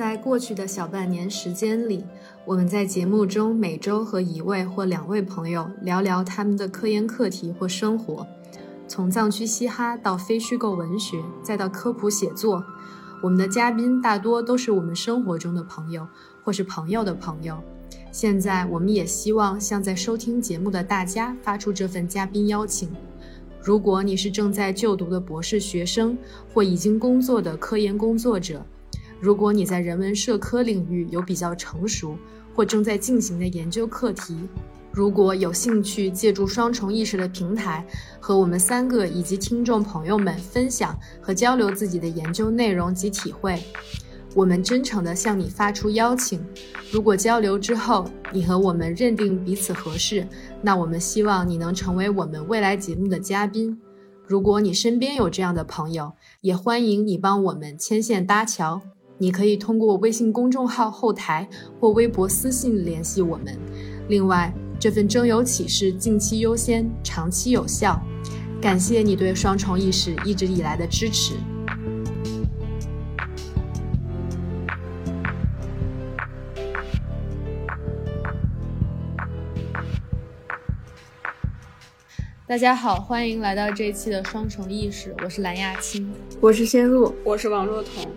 在过去的小半年时间里，我们在节目中每周和一位或两位朋友聊聊他们的科研课题或生活，从藏区嘻哈到非虚构文学，再到科普写作。我们的嘉宾大多都是我们生活中的朋友，或是朋友的朋友。现在，我们也希望向在收听节目的大家发出这份嘉宾邀请。如果你是正在就读的博士学生，或已经工作的科研工作者，如果你在人文社科领域有比较成熟或正在进行的研究课题，如果有兴趣借助双重意识的平台和我们三个以及听众朋友们分享和交流自己的研究内容及体会，我们真诚地向你发出邀请。如果交流之后你和我们认定彼此合适，那我们希望你能成为我们未来节目的嘉宾。如果你身边有这样的朋友，也欢迎你帮我们牵线搭桥。你可以通过微信公众号后台或微博私信联系我们。另外，这份征友启事近期优先，长期有效。感谢你对双重意识一直以来的支持。大家好，欢迎来到这一期的双重意识，我是蓝亚青，我是仙露，我是王若彤。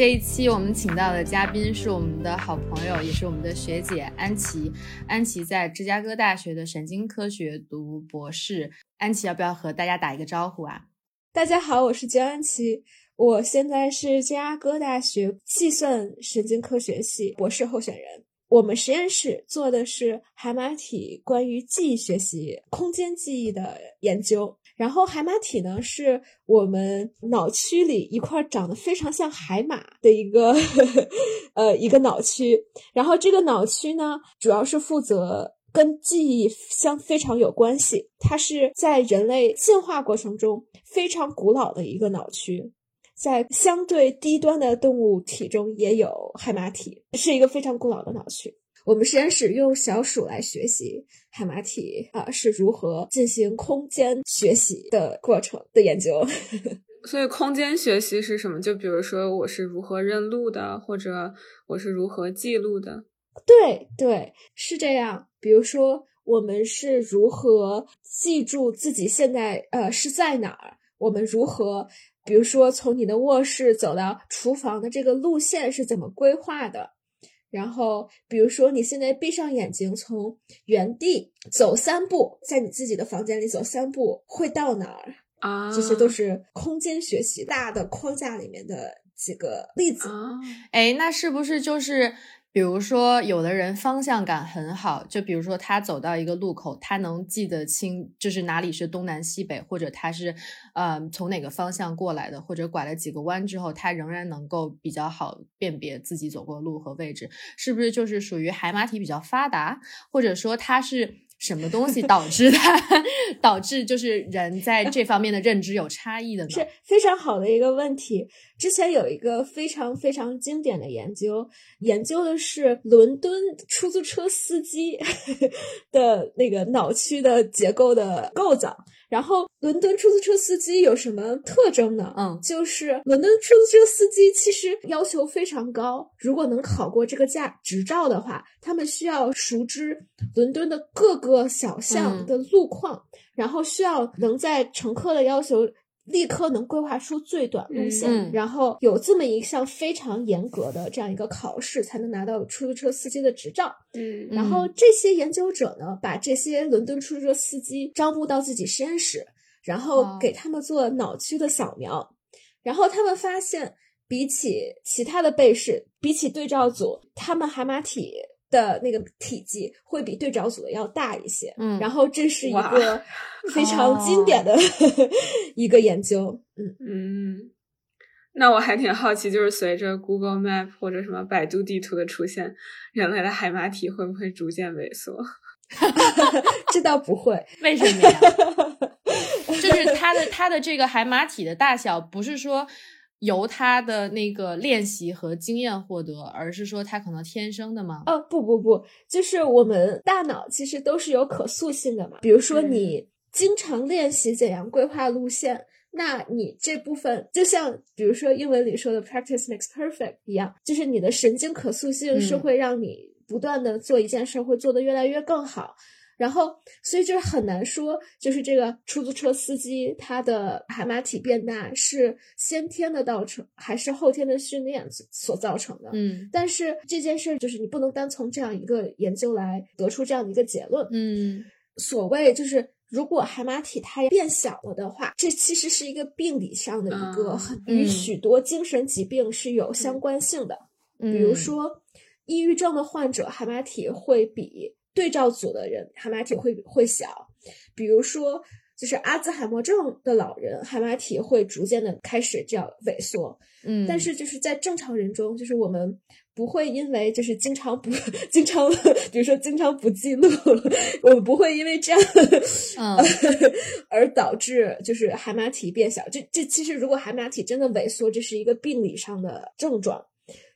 这一期我们请到的嘉宾是我们的好朋友，也是我们的学姐安琪。安琪在芝加哥大学的神经科学读博士。安琪要不要和大家打一个招呼啊？大家好，我是焦安琪，我现在是芝加哥大学计算神经科学系博士候选人。我们实验室做的是海马体关于记忆学习、空间记忆的研究。然后海马体呢，是我们脑区里一块长得非常像海马的一个呃一个脑区。然后这个脑区呢，主要是负责跟记忆相非常有关系。它是在人类进化过程中非常古老的一个脑区，在相对低端的动物体中也有海马体，是一个非常古老的脑区。我们实验室用小鼠来学习海马体啊是如何进行空间学习的过程的研究。所以空间学习是什么？就比如说我是如何认路的，或者我是如何记录的？对对，是这样。比如说我们是如何记住自己现在呃是在哪儿？我们如何，比如说从你的卧室走到厨房的这个路线是怎么规划的？然后，比如说，你现在闭上眼睛，从原地走三步，在你自己的房间里走三步，会到哪儿啊？这些都是空间学习大的框架里面的几个例子。哎，那是不是就是？比如说，有的人方向感很好，就比如说他走到一个路口，他能记得清，就是哪里是东南西北，或者他是，呃，从哪个方向过来的，或者拐了几个弯之后，他仍然能够比较好辨别自己走过路和位置，是不是就是属于海马体比较发达，或者说他是？什么东西导致的 导致就是人在这方面的认知有差异的呢？是非常好的一个问题。之前有一个非常非常经典的研究，研究的是伦敦出租车司机 的那个脑区的结构的构造。然后，伦敦出租车司机有什么特征呢？嗯，就是伦敦出租车司机其实要求非常高。如果能考过这个驾执照的话，他们需要熟知伦敦的各个小巷的路况，然后需要能在乘客的要求。立刻能规划出最短路线，然后有这么一项非常严格的这样一个考试，才能拿到出租车司机的执照。嗯，然后这些研究者呢，把这些伦敦出租车司机招募到自己实验室，然后给他们做脑区的扫描，然后他们发现，比起其他的被试，比起对照组，他们海马体。的那个体积会比对照组的要大一些，嗯，然后这是一个非常经典的 一个研究，嗯嗯，那我还挺好奇，就是随着 Google Map 或者什么百度地图的出现，人类的海马体会不会逐渐萎缩？这倒不会，为什么呀？就是它的它的这个海马体的大小，不是说。由他的那个练习和经验获得，而是说他可能天生的吗？哦，不不不，就是我们大脑其实都是有可塑性的嘛。比如说，你经常练习怎样规划路线，那你这部分就像比如说英文里说的 “practice makes perfect” 一样，就是你的神经可塑性是会让你不断的做一件事会做得越来越更好。然后，所以就是很难说，就是这个出租车司机他的海马体变大是先天的造成，还是后天的训练所造成的？嗯，但是这件事就是你不能单从这样一个研究来得出这样的一个结论。嗯，所谓就是如果海马体它变小了的话，这其实是一个病理上的一个很与许多精神疾病是有相关性的。比如说，抑郁症的患者海马体会比。对照组的人海马体会会小，比如说就是阿兹海默症的老人海马体会逐渐的开始这样萎缩，嗯，但是就是在正常人中，就是我们不会因为就是经常不 经常，比如说经常不记录，我们不会因为这样，嗯，而导致就是海马体变小。这这其实如果海马体真的萎缩，这是一个病理上的症状，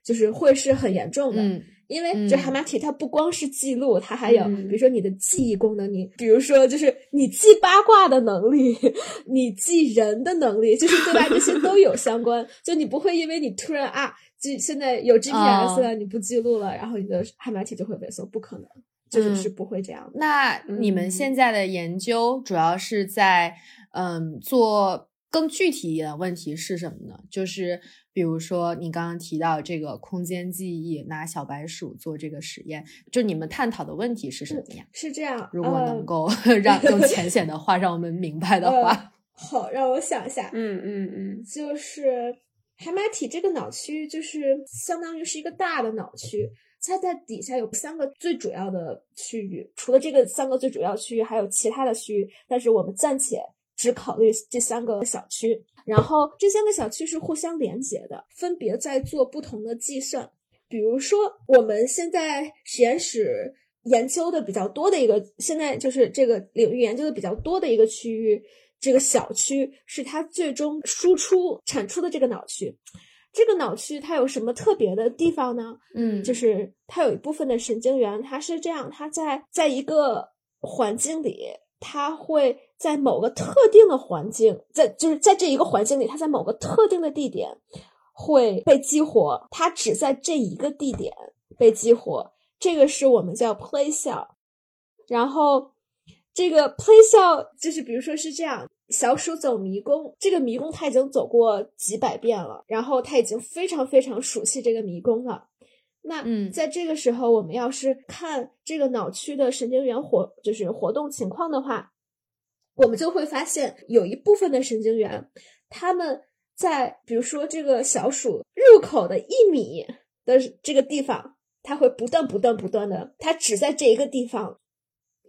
就是会是很严重的。因为这海马体它不光是记录，它还有比如说你的记忆功能，你比如说就是你记八卦的能力，你记人的能力，就是对吧？这些都有相关。就你不会因为你突然啊，记现在有 GPS 了，你不记录了，然后你的海马体就会萎缩，不可能，就是是不会这样。那你们现在的研究主要是在嗯做更具体一点的问题是什么呢？就是。比如说，你刚刚提到这个空间记忆，拿小白鼠做这个实验，就你们探讨的问题是什么呀？是这样，如果能够 让用 浅显的话让我们明白的话，好，让我想一下，嗯嗯嗯，就是海马体这个脑区，就是相当于是一个大的脑区，它在底下有三个最主要的区域，除了这个三个最主要区域，还有其他的区域，但是我们暂且只考虑这三个小区。然后这三个小区是互相连接的，分别在做不同的计算。比如说，我们现在实验室研究的比较多的一个，现在就是这个领域研究的比较多的一个区域，这个小区是它最终输出产出的这个脑区。这个脑区它有什么特别的地方呢？嗯，就是它有一部分的神经元，它是这样，它在在一个环境里。它会在某个特定的环境，在就是在这一个环境里，它在某个特定的地点会被激活。它只在这一个地点被激活，这个是我们叫 play cell。然后这个 play cell 就是，比如说是这样，小鼠走迷宫，这个迷宫它已经走过几百遍了，然后它已经非常非常熟悉这个迷宫了。那嗯，在这个时候，我们要是看这个脑区的神经元活，就是活动情况的话，我们就会发现有一部分的神经元，他们在比如说这个小鼠入口的一米的这个地方，它会不断不断不断的，它只在这一个地方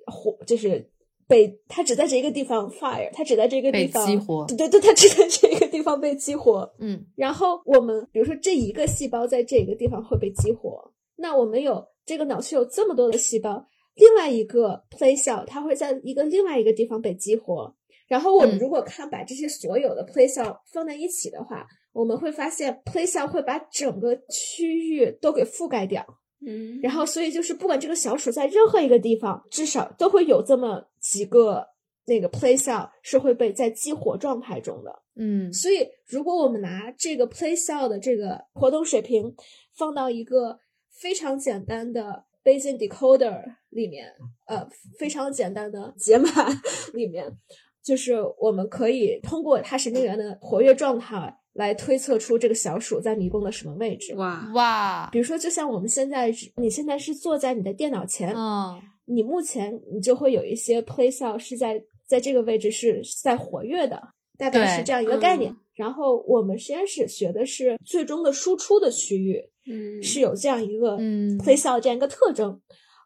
活，就是。被它只在这一个地方 fire，它只在这个地方激活，对对对，它只在这个地方被激活。嗯，然后我们比如说这一个细胞在这个地方会被激活，那我们有这个脑区有这么多的细胞，另外一个 play cell 它会在一个另外一个地方被激活。然后我们如果看把这些所有的 play cell 放在一起的话，我们会发现 play cell 会把整个区域都给覆盖掉。嗯，然后所以就是不管这个小鼠在任何一个地方，至少都会有这么几个那个 play cell 是会被在激活状态中的。嗯，所以如果我们拿这个 play cell 的这个活动水平放到一个非常简单的 Bayesian decoder 里面，呃，非常简单的解码 里面，就是我们可以通过它神经元的活跃状态。来推测出这个小鼠在迷宫的什么位置？哇哇！比如说，就像我们现在，你现在是坐在你的电脑前，嗯，你目前你就会有一些 play cell 是在在这个位置是在活跃的，大概是这样一个概念。然后我们实验室学的是最终的输出的区域，嗯，是有这样一个嗯 play cell 这样一个特征。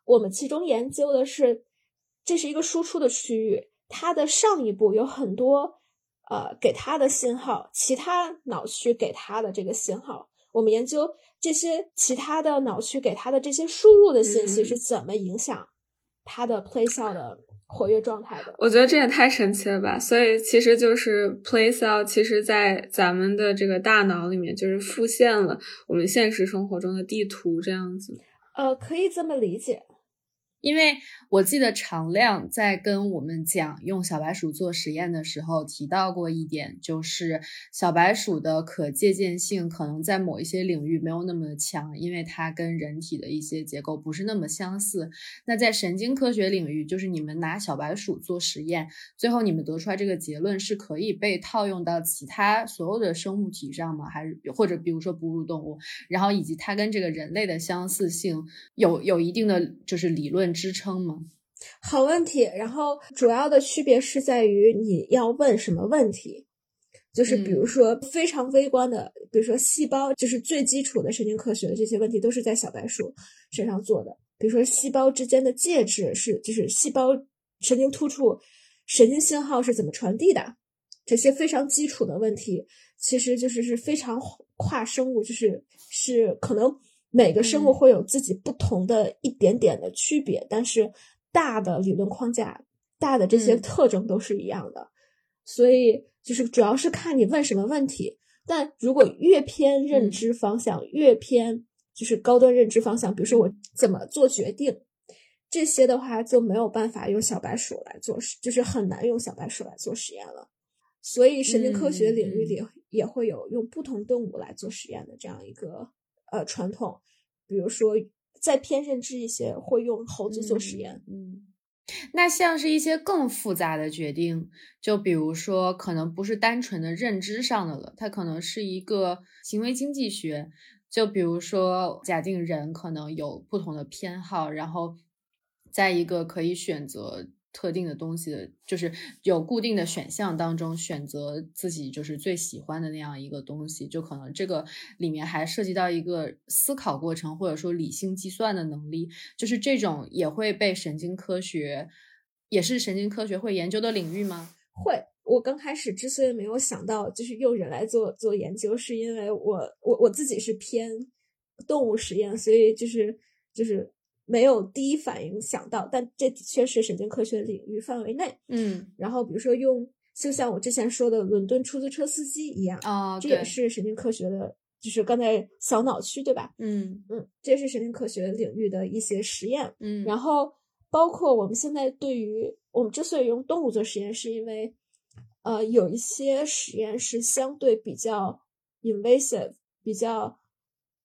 我们其中研究的是，这是一个输出的区域，它的上一步有很多。呃，给他的信号，其他脑区给他的这个信号，我们研究这些其他的脑区给他的这些输入的信息是怎么影响他的 play cell 的活跃状态的。我觉得这也太神奇了吧！所以其实就是 play cell，其实在咱们的这个大脑里面，就是复现了我们现实生活中的地图这样子。呃，可以这么理解。因为我记得常亮在跟我们讲用小白鼠做实验的时候提到过一点，就是小白鼠的可借鉴性可能在某一些领域没有那么强，因为它跟人体的一些结构不是那么相似。那在神经科学领域，就是你们拿小白鼠做实验，最后你们得出来这个结论是可以被套用到其他所有的生物体上吗？还是或者比如说哺乳动物，然后以及它跟这个人类的相似性有有一定的就是理论。支撑吗？好问题。然后主要的区别是在于你要问什么问题，就是比如说非常微观的，比如说细胞，就是最基础的神经科学的这些问题都是在小白鼠身上做的。比如说细胞之间的介质是，就是细胞神经突触、神经信号是怎么传递的，这些非常基础的问题，其实就是是非常跨生物，就是是可能。每个生物会有自己不同的一点点的区别，但是大的理论框架、大的这些特征都是一样的。所以就是主要是看你问什么问题。但如果越偏认知方向，越偏就是高端认知方向，比如说我怎么做决定，这些的话就没有办法用小白鼠来做，就是很难用小白鼠来做实验了。所以神经科学领域里也会有用不同动物来做实验的这样一个。呃，传统，比如说再偏认知一些，会用猴子做实验。嗯，那像是一些更复杂的决定，就比如说可能不是单纯的认知上的了，它可能是一个行为经济学。就比如说，假定人可能有不同的偏好，然后在一个可以选择。特定的东西的，就是有固定的选项当中选择自己就是最喜欢的那样一个东西，就可能这个里面还涉及到一个思考过程，或者说理性计算的能力，就是这种也会被神经科学，也是神经科学会研究的领域吗？会。我刚开始之所以没有想到就是用人来做做研究，是因为我我我自己是偏动物实验，所以就是就是。没有第一反应想到，但这的确是神经科学领域范围内。嗯，然后比如说用，就像我之前说的伦敦出租车司机一样啊，这也是神经科学的，就是刚才小脑区对吧？嗯嗯，这是神经科学领域的一些实验。嗯，然后包括我们现在对于我们之所以用动物做实验，是因为呃有一些实验是相对比较 invasive，比较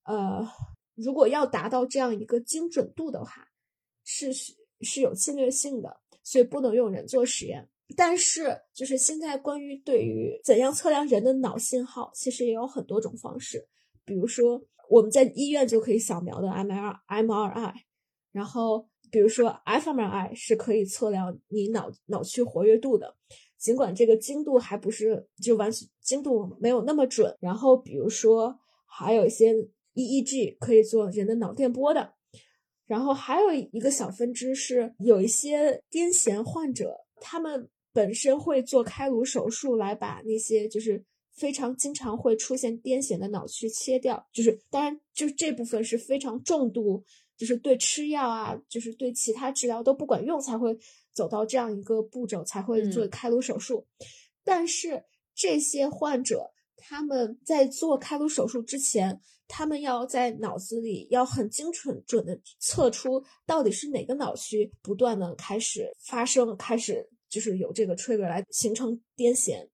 呃。如果要达到这样一个精准度的话，是是有侵略性的，所以不能用人做实验。但是，就是现在关于对于怎样测量人的脑信号，其实也有很多种方式。比如说，我们在医院就可以扫描的 MRI，然后比如说 fMRI 是可以测量你脑脑区活跃度的，尽管这个精度还不是就完全精度没有那么准。然后，比如说还有一些。EEG 可以做人的脑电波的，然后还有一个小分支是有一些癫痫患者，他们本身会做开颅手术来把那些就是非常经常会出现癫痫的脑区切掉，就是当然就这部分是非常重度，就是对吃药啊，就是对其他治疗都不管用才会走到这样一个步骤才会做开颅手术，但是这些患者。他们在做开颅手术之前，他们要在脑子里要很精准准的测出到底是哪个脑区不断的开始发生，开始就是有这个 trigger 来形成癫痫。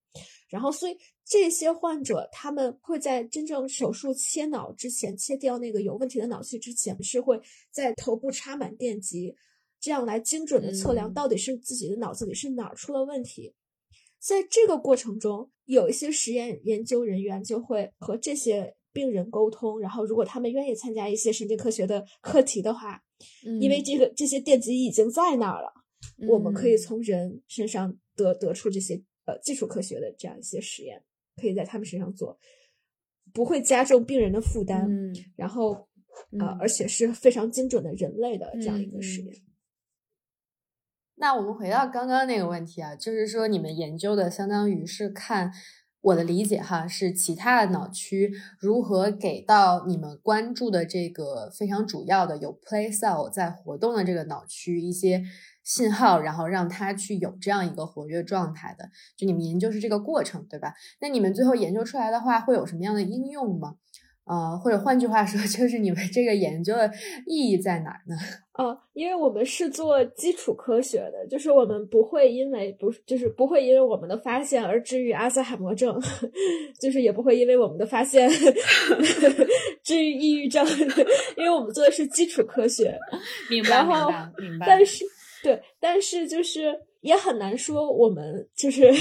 然后，所以这些患者他们会在真正手术切脑之前，切掉那个有问题的脑区之前，是会在头部插满电极，这样来精准的测量到底是自己的脑子里是哪儿出了问题。在这个过程中，有一些实验研究人员就会和这些病人沟通，然后如果他们愿意参加一些神经科学的课题的话，因为这个这些电极已经在那儿了，我们可以从人身上得得出这些呃基础科学的这样一些实验，可以在他们身上做，不会加重病人的负担，嗯然后呃而且是非常精准的人类的这样一个实验。那我们回到刚刚那个问题啊，就是说你们研究的相当于是看我的理解哈，是其他的脑区如何给到你们关注的这个非常主要的有 play cell 在活动的这个脑区一些信号，然后让它去有这样一个活跃状态的。就你们研究是这个过程，对吧？那你们最后研究出来的话，会有什么样的应用吗？呃，或者换句话说，就是你们这个研究的意义在哪儿呢？哦，因为我们是做基础科学的，就是我们不会因为不就是不会因为我们的发现而治愈阿兹海默症，就是也不会因为我们的发现治愈抑郁症，因为我们做的是基础科学。明白，明白，明白。但是，对，但是就是也很难说，我们就是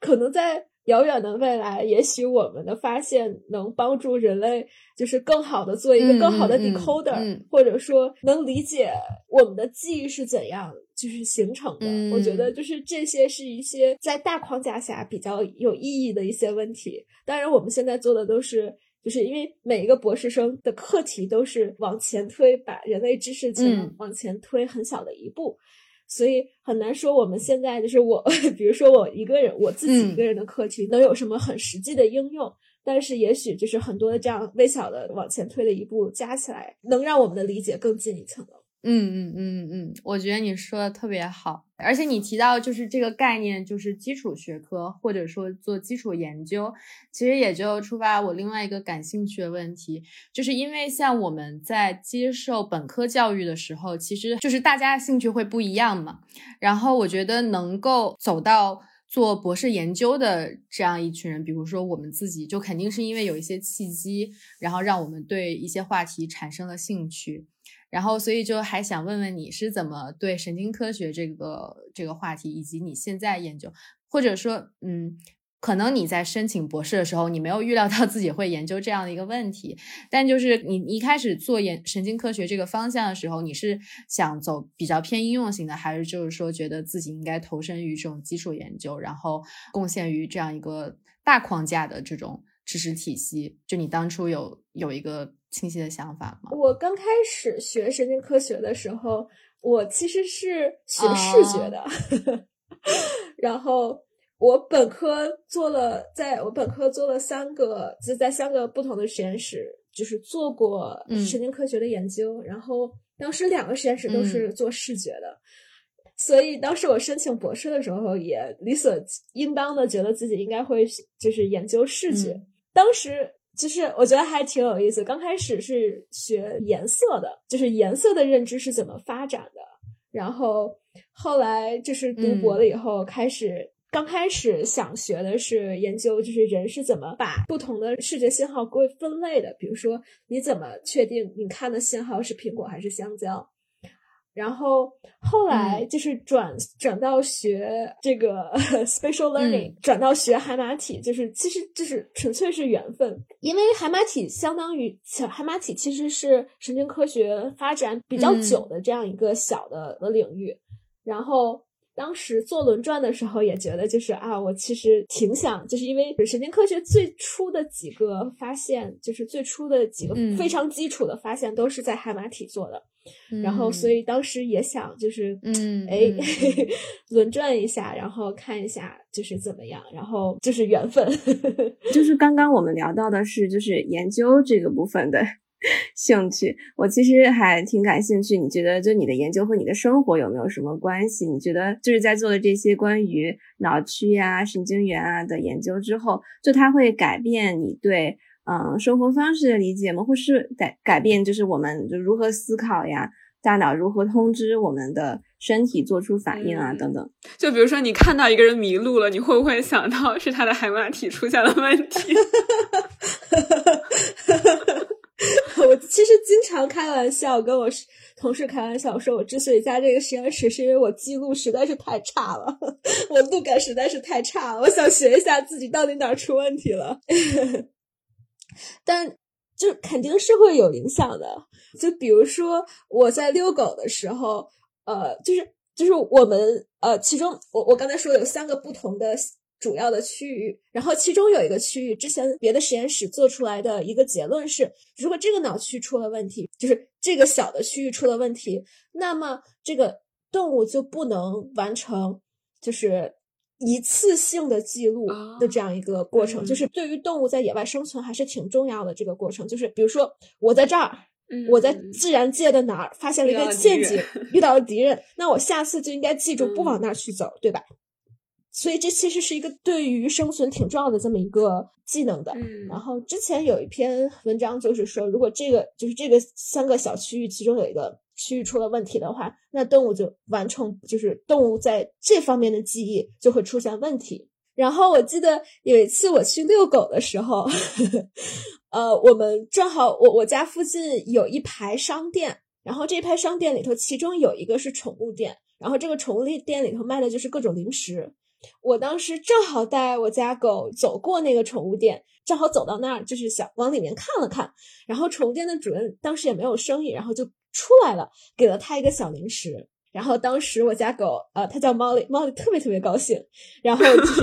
可能在。遥远的未来，也许我们的发现能帮助人类，就是更好的做一个更好的 decoder，或者说能理解我们的记忆是怎样就是形成的。我觉得就是这些是一些在大框架下比较有意义的一些问题。当然，我们现在做的都是，就是因为每一个博士生的课题都是往前推，把人类知识层往前推很小的一步。所以很难说，我们现在就是我，比如说我一个人，我自己一个人的课题能有什么很实际的应用？但是也许就是很多的这样微小的往前推的一步加起来，能让我们的理解更进一层楼。嗯嗯嗯嗯，我觉得你说的特别好，而且你提到就是这个概念，就是基础学科或者说做基础研究，其实也就触发我另外一个感兴趣的问题，就是因为像我们在接受本科教育的时候，其实就是大家的兴趣会不一样嘛。然后我觉得能够走到做博士研究的这样一群人，比如说我们自己，就肯定是因为有一些契机，然后让我们对一些话题产生了兴趣。然后，所以就还想问问你是怎么对神经科学这个这个话题，以及你现在研究，或者说，嗯，可能你在申请博士的时候，你没有预料到自己会研究这样的一个问题，但就是你一开始做研神经科学这个方向的时候，你是想走比较偏应用型的，还是就是说觉得自己应该投身于这种基础研究，然后贡献于这样一个大框架的这种知识体系？就你当初有有一个。清晰的想法吗？我刚开始学神经科学的时候，我其实是学视觉的，然后我本科做了，在我本科做了三个，就在三个不同的实验室，就是做过神经科学的研究。然后当时两个实验室都是做视觉的，所以当时我申请博士的时候，也理所应当的觉得自己应该会就是研究视觉。当时。其实我觉得还挺有意思。刚开始是学颜色的，就是颜色的认知是怎么发展的。然后后来就是读博了以后，开始刚开始想学的是研究，就是人是怎么把不同的视觉信号归分类的。比如说，你怎么确定你看的信号是苹果还是香蕉？然后后来就是转转到学这个 spatial learning，转到学海马体，就是其实就是纯粹是缘分，因为海马体相当于海马体其实是神经科学发展比较久的这样一个小的的领域。然后当时做轮转的时候也觉得就是啊，我其实挺想，就是因为神经科学最初的几个发现，就是最初的几个非常基础的发现都是在海马体做的。然后，所以当时也想，就是，嗯，哎，轮转一下，然后看一下，就是怎么样，然后就是缘分。就是刚刚我们聊到的是，就是研究这个部分的 兴趣。我其实还挺感兴趣，你觉得就你的研究和你的生活有没有什么关系？你觉得就是在做了这些关于脑区呀、神经元啊的研究之后，就它会改变你对？嗯，生活方式的理解吗？或是改改变，就是我们就如何思考呀？大脑如何通知我们的身体做出反应啊？等等。就比如说，你看到一个人迷路了，你会不会想到是他的海马体出现了问题？我其实经常开玩笑，跟我同事开玩笑说，我之所以加这个实验室，是因为我记录实在是太差了，我录感实在是太差了，我想学一下自己到底哪出问题了。但就肯定是会有影响的。就比如说我在遛狗的时候，呃，就是就是我们呃，其中我我刚才说有三个不同的主要的区域，然后其中有一个区域，之前别的实验室做出来的一个结论是，如果这个脑区出了问题，就是这个小的区域出了问题，那么这个动物就不能完成，就是。一次性的记录的这样一个过程，就是对于动物在野外生存还是挺重要的。这个过程就是，比如说我在这儿，我在自然界的哪儿发现了一个陷阱，遇到了敌人，那我下次就应该记住不往那儿去走，对吧？所以这其实是一个对于生存挺重要的这么一个技能的。嗯然后之前有一篇文章就是说，如果这个就是这个三个小区域其中有一个区域出了问题的话，那动物就完成就是动物在这方面的记忆就会出现问题。然后我记得有一次我去遛狗的时候，呃，我们正好我我家附近有一排商店，然后这一排商店里头，其中有一个是宠物店，然后这个宠物店里头卖的就是各种零食。我当时正好带我家狗走过那个宠物店，正好走到那儿，就是想往里面看了看。然后宠物店的主人当时也没有生意，然后就出来了，给了他一个小零食。然后当时我家狗，呃，它叫 Molly，Molly 特别特别高兴，然后就是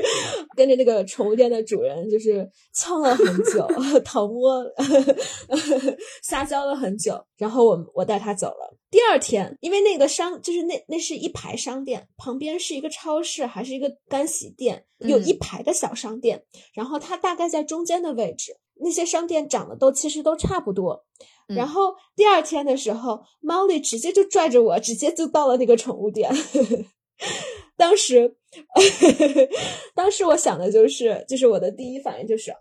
跟着那个宠物店的主人，就是蹭了很久，讨摸，撒娇了很久。然后我我带它走了。第二天，因为那个商就是那那是一排商店，旁边是一个超市，还是一个干洗店，有一排的小商店，然后它大概在中间的位置。那些商店长得都其实都差不多。然后第二天的时候，，Molly 直接就拽着我，直接就到了那个宠物店。当时，当时我想的就是，就是我的第一反应就是，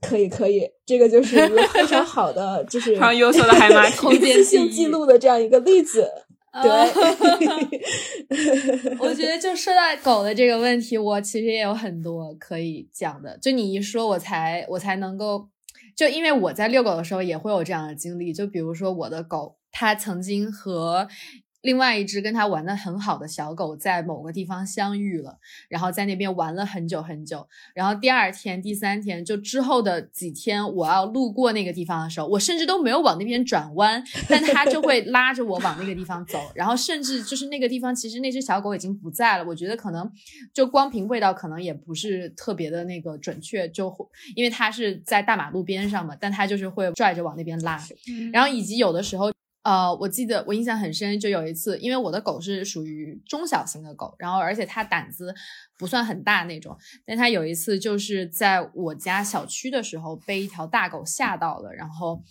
可以可以，这个就是一个非常好的，就是非常优秀的海马 体空间性记录的这样一个例子。对，我觉得就说到狗的这个问题，我其实也有很多可以讲的。就你一说，我才我才能够，就因为我在遛狗的时候也会有这样的经历。就比如说我的狗，它曾经和另外一只跟它玩的很好的小狗在某个地方相遇了，然后在那边玩了很久很久。然后第二天、第三天，就之后的几天，我要路过那个地方的时候，我甚至都没有往那边转弯，但它就会 拉着我往那个地方走。然后甚至就是那个地方，其实那只小狗已经不在了。我觉得可能就光凭味道，可能也不是特别的那个准确，就因为它是在大马路边上嘛，但它就是会拽着往那边拉。然后以及有的时候。呃，我记得我印象很深，就有一次，因为我的狗是属于中小型的狗，然后而且它胆子不算很大那种，但它有一次就是在我家小区的时候被一条大狗吓到了，然后，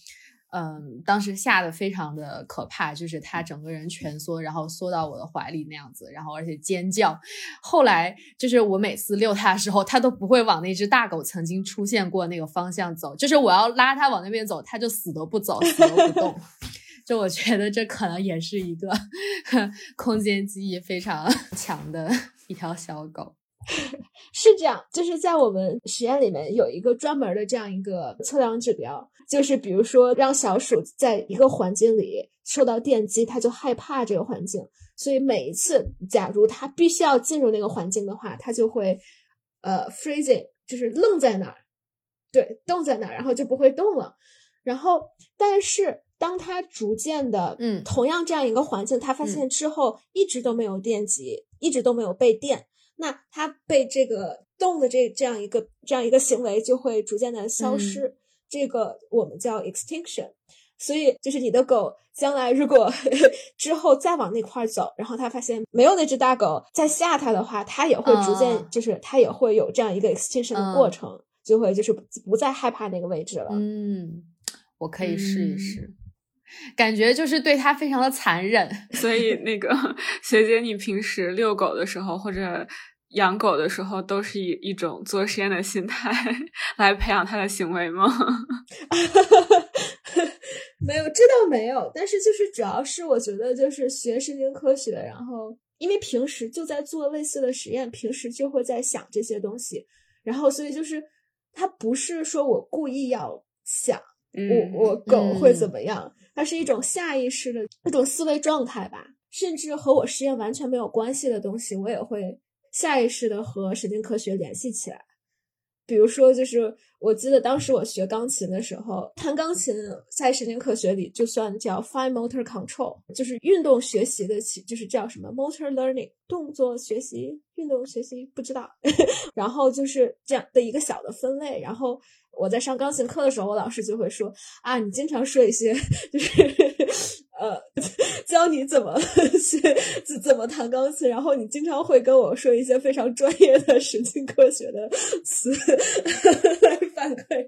嗯，当时吓得非常的可怕，就是它整个人蜷缩，然后缩到我的怀里那样子，然后而且尖叫。后来就是我每次遛它的时候，它都不会往那只大狗曾经出现过那个方向走，就是我要拉它往那边走，它就死都不走，死都不动。就我觉得这可能也是一个 空间记忆非常 强的一条小狗。是这样，就是在我们实验里面有一个专门的这样一个测量指标，就是比如说让小鼠在一个环境里受到电击，它就害怕这个环境，所以每一次假如它必须要进入那个环境的话，它就会呃 freezing，就是愣在那儿，对，冻在那儿，然后就不会动了。然后，但是当它逐渐的，嗯同样这样一个环境，它发现之后一直都没有电击，一直都没有被电，那它被这个动的这这样一个这样一个行为就会逐渐的消失，这个我们叫 extinction。所以就是你的狗将来如果 之后再往那块儿走，然后它发现没有那只大狗在吓它的话，它也会逐渐、嗯就是它也会有这样一个 extinction 的过程，就会就是不再害怕那个位置了。嗯，我可以试一嗯试。感觉就是对它非常的残忍，所以那个学姐，你平时遛狗的时候或者养狗的时候，都是以一种做实验的心态 来培养它的行为吗？没有，这倒没有，但是就是主要是我觉得就是学神经科学，然后因为平时就在做类似的实验，平时就会在想这些东西，然后所以就是它不是说我故意要想嗯我我狗会怎嗯么样，它是一种下意识的一种思维状态吧，甚至和我实验完全没有关系的东西，我也会下意识的和神经科学联系起来。比如说，就是我记得当时我学钢琴的时候，弹钢琴在神经科学里就算叫 fine motor control，就是运动学习的起，就是叫什么 motor learning，动作学习、运动学习，不知道。然后就是这样的一个小的分类。然后我在上钢琴课的时候，我老师就会说啊，你经常说一些就是呃，教你怎么去怎怎么弹钢琴，然后你经常会跟我说一些非常专业的神经科学的词来 反馈。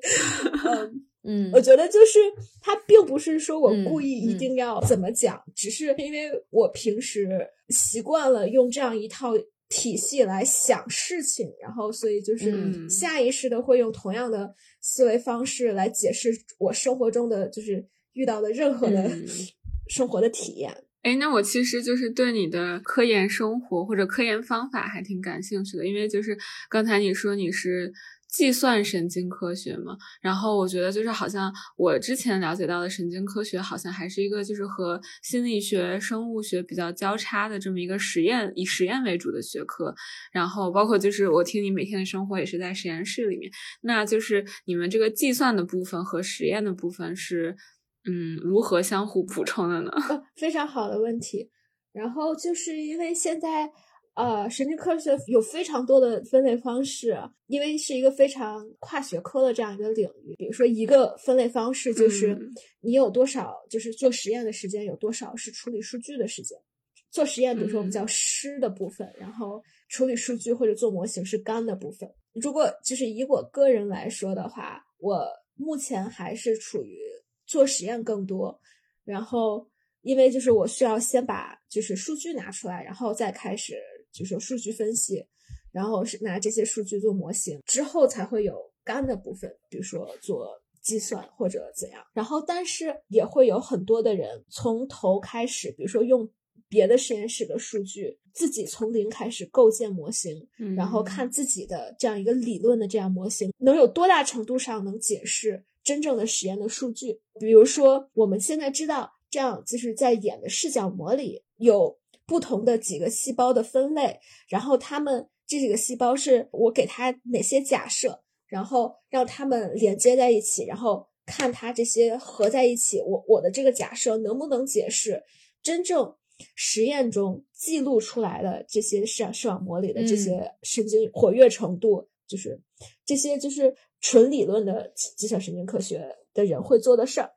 嗯，嗯我觉得就是他并不是说我嗯故意一嗯定要怎么讲，只是因为我平时习惯了用这样一套体系来想事情，然后所以就是嗯下意识的会用同样的思维方式来解释我生活中的就是遇到的任何的嗯 生活的体验。哎，那我其实就是对你的科研生活或者科研方法还挺感兴趣的，因为就是刚才你说你是计算神经科学嘛，然后我觉得就是好像我之前了解到的神经科学好像还是一个就是和心理学、生物学比较交叉的这么一个实验以实验为主的学科，然后包括就是我听你每天的生活也是在实验室里面，那就是你们这个计算的部分和实验的部分是。嗯，如何相互补充的呢？非常好的问题。然后就是因为现在，呃，神经科学有非常多的分类方式，因为是一个非常跨学科的这样一个领域。比如说，一个分类方式就是嗯你有多少，就是做实验的时间有多少是处理数据的时间。做实验，比如说我们嗯叫湿的部分，然后处理数据或者做模型是干的部分。如果就是以我个人来说的话，我目前还是处于做实验更多，然后因为就是我需要先把就是数据拿出来，然后再开始就是数据分析，然后是拿这些数据做模型，之后才会有干的部分，比如说做计算或者怎样。然后但是也会有很多的人从头开始，比如说用别的实验室的数据，自己从零开始构建模型，然后看自己的这样一个理论的这样模型，能有多大程度上能解释真正的实验的数据。比如说，我们现在知道，这样就是在眼的视角膜里有不同的几个细胞的分类，然后它们这几个细胞是我给它哪些假设，然后让它们连接在一起，然后看它这些合在一起，我我的这个假设能不能解释真正实验中记录出来的这些视视网膜里的这些神经活跃程度，就是这些就是纯理论的计算神经科学的人会做的事儿。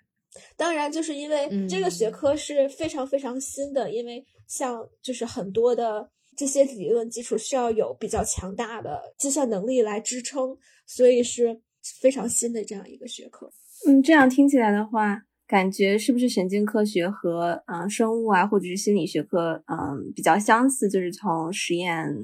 当然，就是因为这个学科是非常非常新的，因为像就是很多的这些理论基础需要有比较强大的计算能力来支撑，所以是非常新的这样一个学科。嗯，这样听起来的话，感觉是不是神经科学和嗯、呃生物啊，或者是心理学科嗯比较相似？就是从实验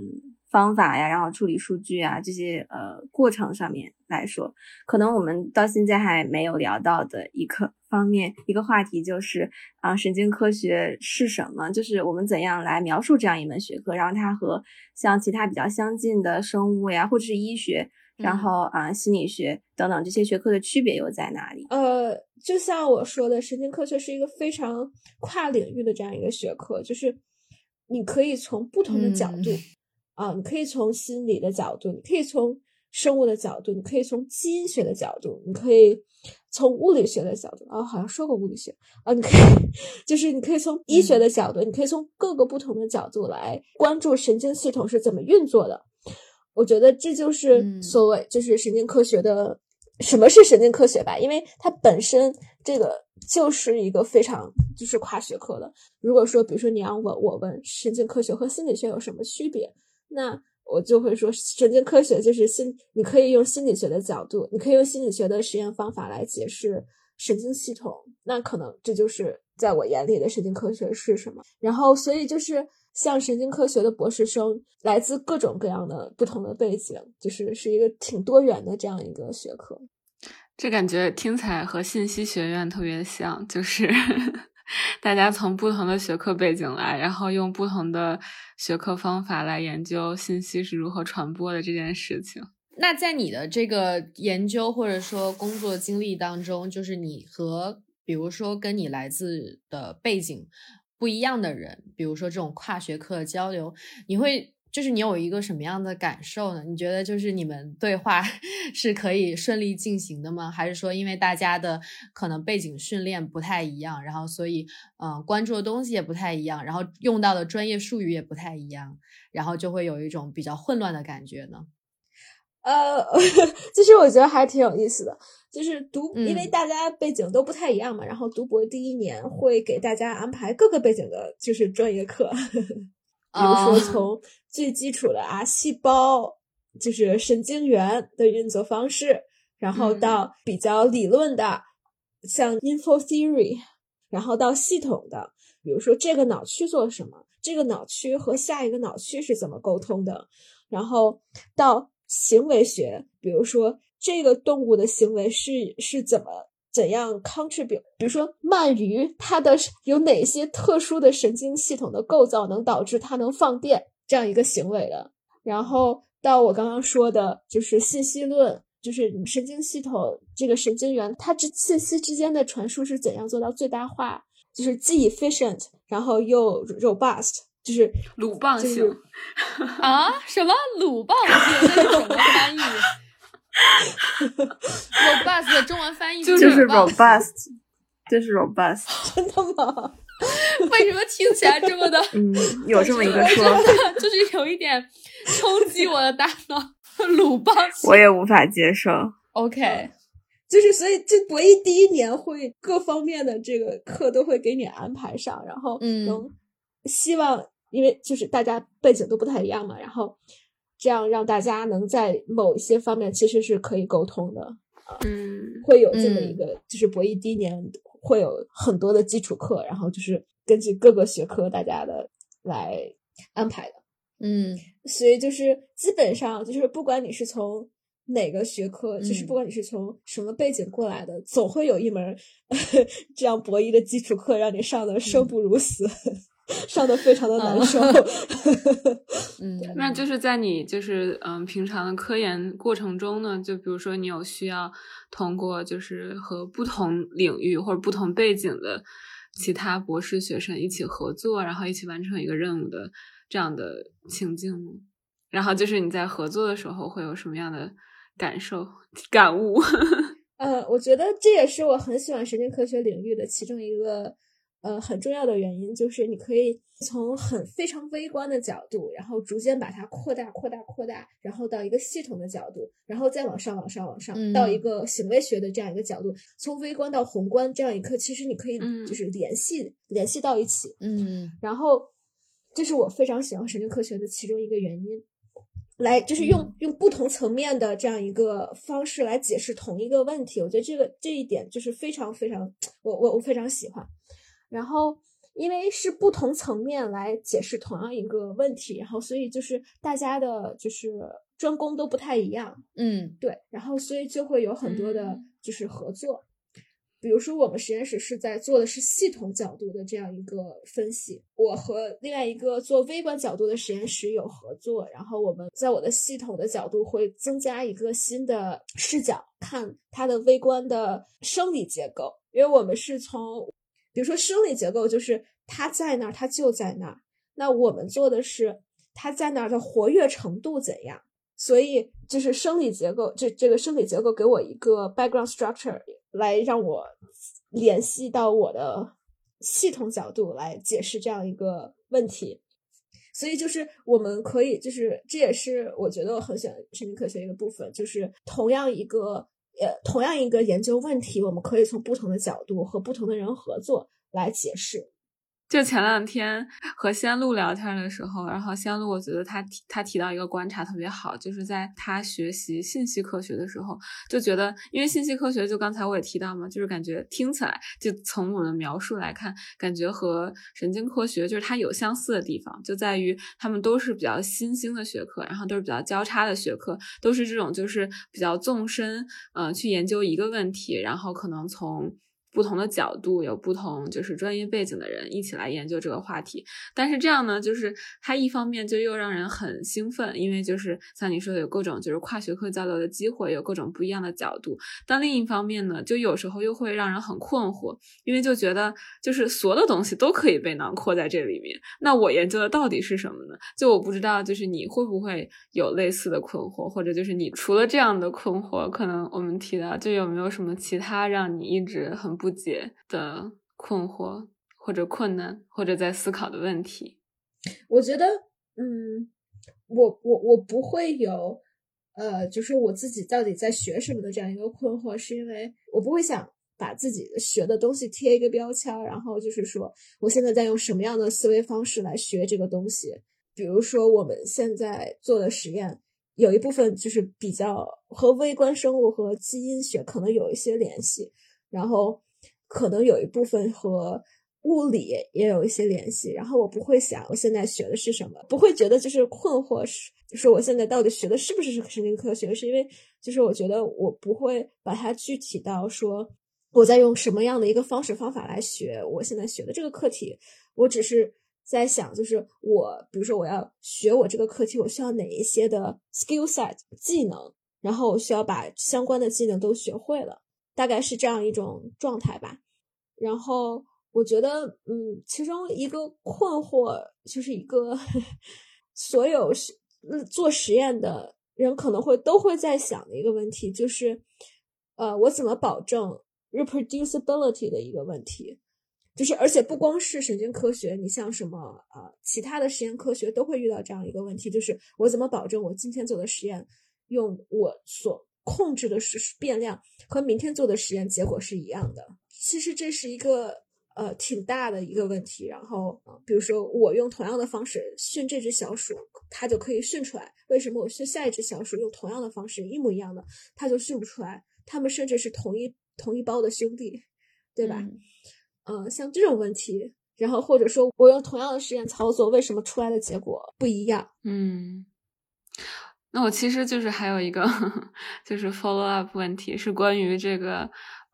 方法呀，然后处理数据啊这些呃过程上面来说，可能我们到现在还没有聊到的一个方面，一个话题就是啊、神经科学是什么？就是我们怎样来描述这样一门学科，然后它和像其他比较相近的生物呀，或者是医学。然后啊，心理学等等这些学科的区别又在哪里？呃，就像我说的，神经科学是一个非常跨领域的这样一个学科，就是你可以从不同的角度啊、你可以从心理的角度，你可以从生物的角度，你可以从基因学的角度，你可以从物理学的角度啊，好像说过物理学啊，你可以 就是你可以从医学的角度，你可以从各个不同的角度来关注神经系统是怎么运作的。我觉得这就是嗯所谓就是神经科学的什么是神经科学吧，因为它本身这个就是一个非常就是跨学科的。如果说比如说你让我我问神经科学和心理学有什么区别，那我就会说神经科学就是心，你可以用心理学的角度，你可以用心理学的实验方法来解释神经系统，那可能这就是在我眼里的神经科学是什么。然后所以就是。像神经科学的博士生来自各种各样的不同的背景，就是是一个挺多元的这样一个学科。这感觉听起来和信息学院特别像，就是大家从不同的学科背景来，然后用不同的学科方法来研究信息是如何传播的这件事情。那在你的这个研究或者说工作经历当中，就是你和比如说跟你来自的背景不一样的人，比如说这种跨学科的交流，你会就是你有一个什么样的感受呢？你觉得就是你们对话 是可以顺利进行的吗？还是说因为大家的可能背景训练不太一样，然后所以嗯、呃关注的东西也不太一样，然后用到的专业术语也不太一样，然后就会有一种比较混乱的感觉呢？呃，其实我觉得还挺有意思的，就是读，因为嗯大家背景都不太一样嘛，然后读博第一年会给大家安排各个背景的，就是专业课，比如说。哦从最基础的啊细胞，就是神经元的运作方式，然后嗯。到比较理论的，像 info theory，然后到系统的，比如说这个脑区做什么，这个脑区和下一个脑区是怎么沟通的，然后到行为学，比如说这个动物的行为是是怎么怎样 contribute，比如说鳗鱼它的有哪些特殊的神经系统的构造能导致它能放电这样一个行为的，然后到我刚刚说的就是信息论。就是神经系统这个神经元，它之信息之间的传输是怎样做到最大化？就是既 efficient，然后又 robust，就是鲁棒性 啊？什么鲁棒性？那是什么翻译？robust 的中文翻译就是 robust，就是 robust，真的吗？为什么听起来这么的？嗯，有这么一个说，就是有一点冲击我的大脑。鲁棒，我也无法接受。OK，就是所以这博弈第一年会各方面的这个课都会给你安排上，然后能希望，因为就是大家背景都不太一样嘛，然后这样让大家能在某一些方面其实是可以沟通的。嗯，会有这么一个，就是博弈第一年会有很多的基础课，然后就是根据各个学科大家的来安排的。嗯，所以就是基本上就是不管你是从哪个学科，就是不管你是从什么背景过来的，总会有一门 这样博弈的基础课让你上的生不如死，上的非常的难受。嗯，那就是在你就是嗯平常的科研过程中呢，就比如说你有需要通过就是和不同领域或者不同背景的其他博士学生一起合作，然后一起完成一个任务的。这样的情境吗？然后就是你在合作的时候会有什么样的感受、感悟？呃，我觉得这也是我很喜欢神经科学领域的其中一个呃很重要的原因，就是你可以从很非常微观的角度，然后逐渐把它扩大、扩大、扩大，然后到一个系统的角度，然后再往上、往上、往上，到一个行为学的这样一个角度，从微观到宏观这样一刻，其实你可以就是联系联系到一起。嗯，然后。这是我非常喜欢神经科学的其中一个原因，来就是用用不同层面的这样一个方式来解释同一个问题。我觉得这个这一点就是非常非常，我我我非常喜欢。然后因为是不同层面来解释同样一个问题，然后所以就是大家的就是专攻都不太一样。嗯，对，然后所以就会有很多的就是合作。比如说，我们实验室是在做的是系统角度的这样一个分析。我和另外一个做微观角度的实验室有合作，然后我们在我的系统的角度会增加一个新的视角，看它的微观的生理结构。因为我们是从，比如说生理结构，就是它在那儿，它就在那儿。那我们做的是它在那儿的活跃程度怎样？所以就是生理结构，这这个生理结构给我一个 background structure。来让我联系到我的系统角度来解释这样一个问题，所以就是我们可以，就是这也是我觉得我很喜欢神经科学一个部分，就是同样一个呃同样一个研究问题，我们可以从不同的角度和不同的人合作来解释。就前两天和仙露聊天的时候，然后仙露我觉得他提他提到一个观察特别好，就是在他学习信息科学的时候，就觉得因为信息科学就刚才我也提到嘛，就是感觉听起来就从我们的描述来看，感觉和神经科学就是它有相似的地方，就在于他们都是比较新兴的学科，然后都是比较交叉的学科，都是这种就是比较纵深，嗯，去研究一个问题，然后可能从。不同的角度，有不同就是专业背景的人一起来研究这个话题。但是这样呢，就是它一方面就又让人很兴奋，因为就是像你说的，有各种就是跨学科交流的机会，有各种不一样的角度。但另一方面呢，就有时候又会让人很困惑，因为就觉得就是所有的东西都可以被囊括在这里面。那我研究的到底是什么呢？就我不知道，就是你会不会有类似的困惑，或者就是你除了这样的困惑，可能我们提到就有没有什么其他让你一直很。不不解的困惑，或者困难，或者在思考的问题。我觉得，嗯，我我我不会有，呃，就是我自己到底在学什么的这样一个困惑，是因为我不会想把自己学的东西贴一个标签，然后就是说我现在在用什么样的思维方式来学这个东西。比如说我们现在做的实验，有一部分就是比较和微观生物和基因学可能有一些联系，然后。可能有一部分和物理也有一些联系。然后我不会想我现在学的是什么，不会觉得就是困惑，是就是我现在到底学的是不是神经科学？是因为就是我觉得我不会把它具体到说我在用什么样的一个方式方法来学我现在学的这个课题，我只是。在想，就是我，比如说我要学我这个课题，我需要哪一些的 skill set 技能，然后我需要把相关的技能都学会了，大概是这样一种状态吧。然后我觉得，嗯，其中一个困惑就是一个 所有是做实验的人可能会都会在想的一个问题，就是，呃，我怎么保证 reproducibility 的一个问题。就是，而且不光是神经科学，你像什么呃，其他的实验科学都会遇到这样一个问题，就是我怎么保证我今天做的实验，用我所控制的是变量和明天做的实验结果是一样的？其实这是一个呃挺大的一个问题。然后，比如说我用同样的方式训这只小鼠，它就可以训出来；为什么我训下一只小鼠用同样的方式一模一样的，它就训不出来？它们甚至是同一同一包的兄弟，对吧？嗯，像这种问题，然后或者说我用同样的实验操作，为什么出来的结果不一样？嗯，那我其实就是还有一个 就是 follow up 问题，是关于这个。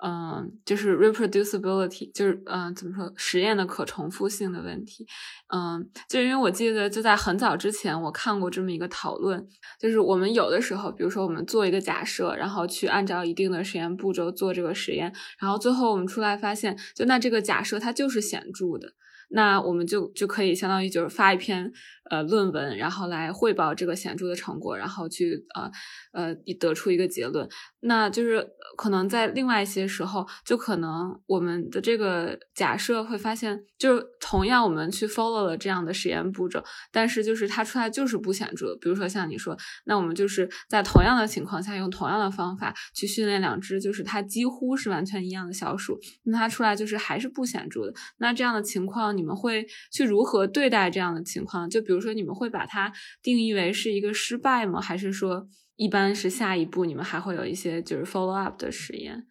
嗯，就是 reproducibility，就是嗯，怎么说实验的可重复性的问题。嗯，就因为我记得就在很早之前，我看过这么一个讨论，就是我们有的时候，比如说我们做一个假设，然后去按照一定的实验步骤做这个实验，然后最后我们出来发现，就那这个假设它就是显著的。那我们就就可以相当于就是发一篇呃论文，然后来汇报这个显著的成果，然后去呃呃得出一个结论。那就是可能在另外一些时候，就可能我们的这个假设会发现，就是同样我们去 follow 了这样的实验步骤，但是就是它出来就是不显著的。比如说像你说，那我们就是在同样的情况下用同样的方法去训练两只，就是它几乎是完全一样的小鼠，那它出来就是还是不显著的。那这样的情况，你们会去如何对待这样的情况？就比如比如说你们会把它定义为是一个失败吗？还是说？一般是下一步，你们还会有一些就是 follow up 的实验，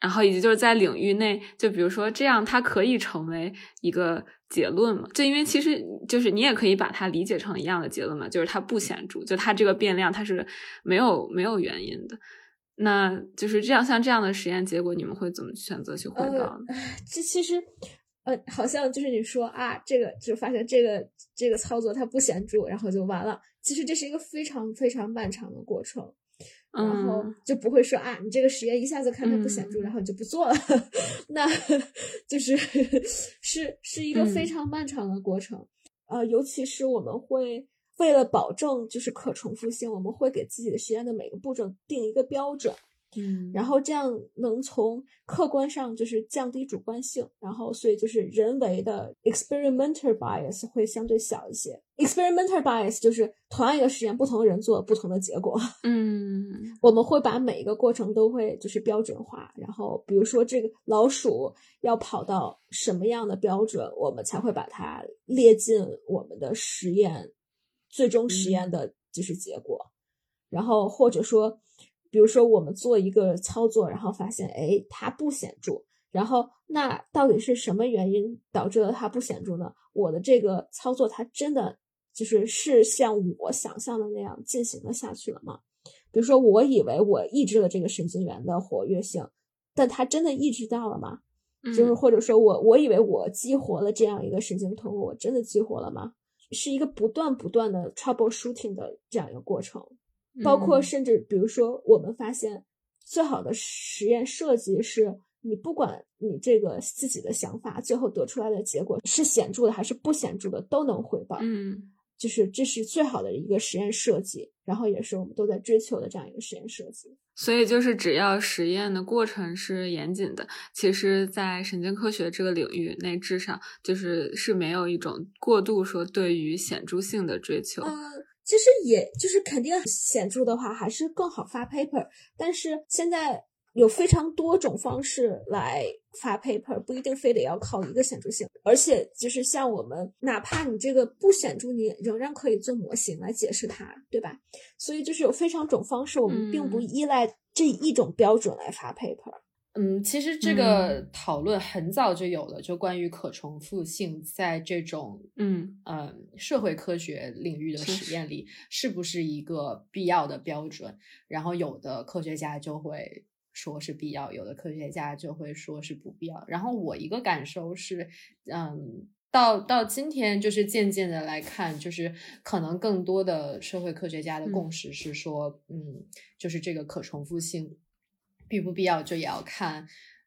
然后以及就是在领域内，就比如说这样，它可以成为一个结论嘛？就因为其实就是你也可以把它理解成一样的结论嘛，就是它不显著，就它这个变量它是没有没有原因的。那就是这样，像这样的实验结果，你们会怎么选择去汇报呢？这其实呃，好像就是你说啊，这个就发现这个这个操作它不显著，然后就完了。其实这是一个非常非常漫长的过程，然后就不会说啊，你这个实验一下子看它不显著，然后你就不做了，那就是 是是一个非常漫长的过程。呃，尤其是我们会为了保证就是可重复性，我们会给自己的实验的每个步骤定一个标准。嗯，然后这样能从客观上就是降低主观性，然后所以就是人为的 experimental bias 会相对小一些。experimental bias 就是同样一个实验，不同的人做不同的结果。嗯，我们会把每一个过程都会就是标准化，然后比如说这个老鼠要跑到什么样的标准，我们才会把它列进我们的实验最终实验的就是结果，然后或者说。比如说，我们做一个操作，然后发现，哎，它不显著。然后，那到底是什么原因导致了它不显著呢？我的这个操作，它真的就是是像我想象的那样进行了下去了吗？比如说，我以为我抑制了这个神经元的活跃性，但它真的抑制到了吗？就是或者说我我以为我激活了这样一个神经通路，我真的激活了吗？是一个不断不断的 trouble shooting 的这样一个过程。包括甚至比如说，我们发现最好的实验设计是你不管你这个自己的想法，最后得出来的结果是显著的还是不显著的，都能回报。嗯，就是这是最好的一个实验设计，然后也是我们都在追求的这样一个实验设计。所以就是只要实验的过程是严谨的，其实，在神经科学这个领域内，至少就是是没有一种过度说对于显著性的追求。其实也就是肯定显著的话，还是更好发 paper。但是现在有非常多种方式来发 paper，不一定非得要靠一个显著性。而且就是像我们，哪怕你这个不显著，你仍然可以做模型来解释它，对吧？所以就是有非常种方式，我们并不依赖这一种标准来发 paper。嗯，其实这个讨论很早就有了，就关于可重复性在这种嗯呃社会科学领域的实验里是不是一个必要的标准？然后有的科学家就会说是必要，有的科学家就会说是不必要。然后我一个感受是，嗯，到到今天就是渐渐的来看，就是可能更多的社会科学家的共识是说，嗯，就是这个可重复性。必不必要，就也要看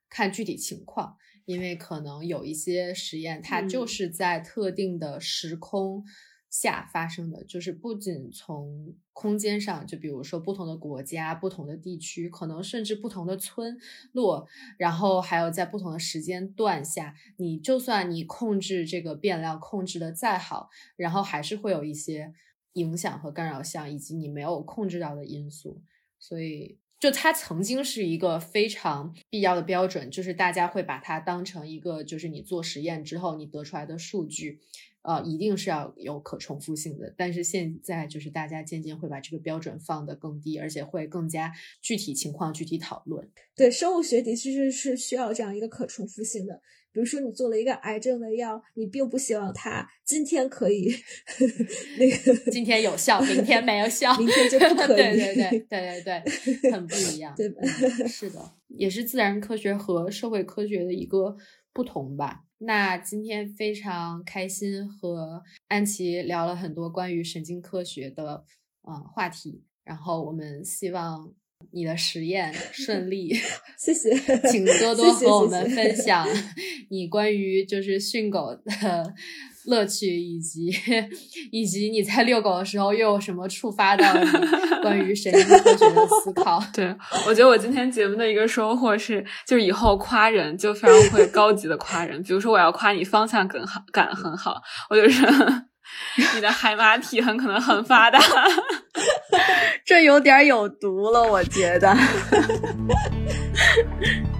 看具体情况，因为可能有一些实验，它就是在特定的时空下发生的，就是不仅从空间上，就比如说不同的国家、不同的地区，可能甚至不同的村落，然后还有在不同的时间段下，你就算你控制这个变量控制的再好，然后还是会有一些影响和干扰项，以及你没有控制到的因素，所以。就它曾经是一个非常必要的标准，就是大家会把它当成一个，就是你做实验之后你得出来的数据，呃，一定是要有可重复性的。但是现在就是大家渐渐会把这个标准放得更低，而且会更加具体情况具体讨论。对，生物学其实是需要这样一个可重复性的。比如说，你做了一个癌症的药，你并不希望它今天可以 那个今天有效，明天没有效，明天就不可 以。对对对对对对，很不一样，对吧？是的，也是自然科学和社会科学的一个不同吧。那今天非常开心和安琪聊了很多关于神经科学的呃话题，然后我们希望。你的实验 顺利，谢谢，请多多和我们分享 你关于就是训狗的乐趣，以及以及你在遛狗的时候又有什么触发到你关于神经科学的思考？对我觉得我今天节目的一个收获是，就是以后夸人就非常会高级的夸人，比如说我要夸你方向感好感很好，我就是。你的海马体很可能很发达，这有点有毒了，我觉得。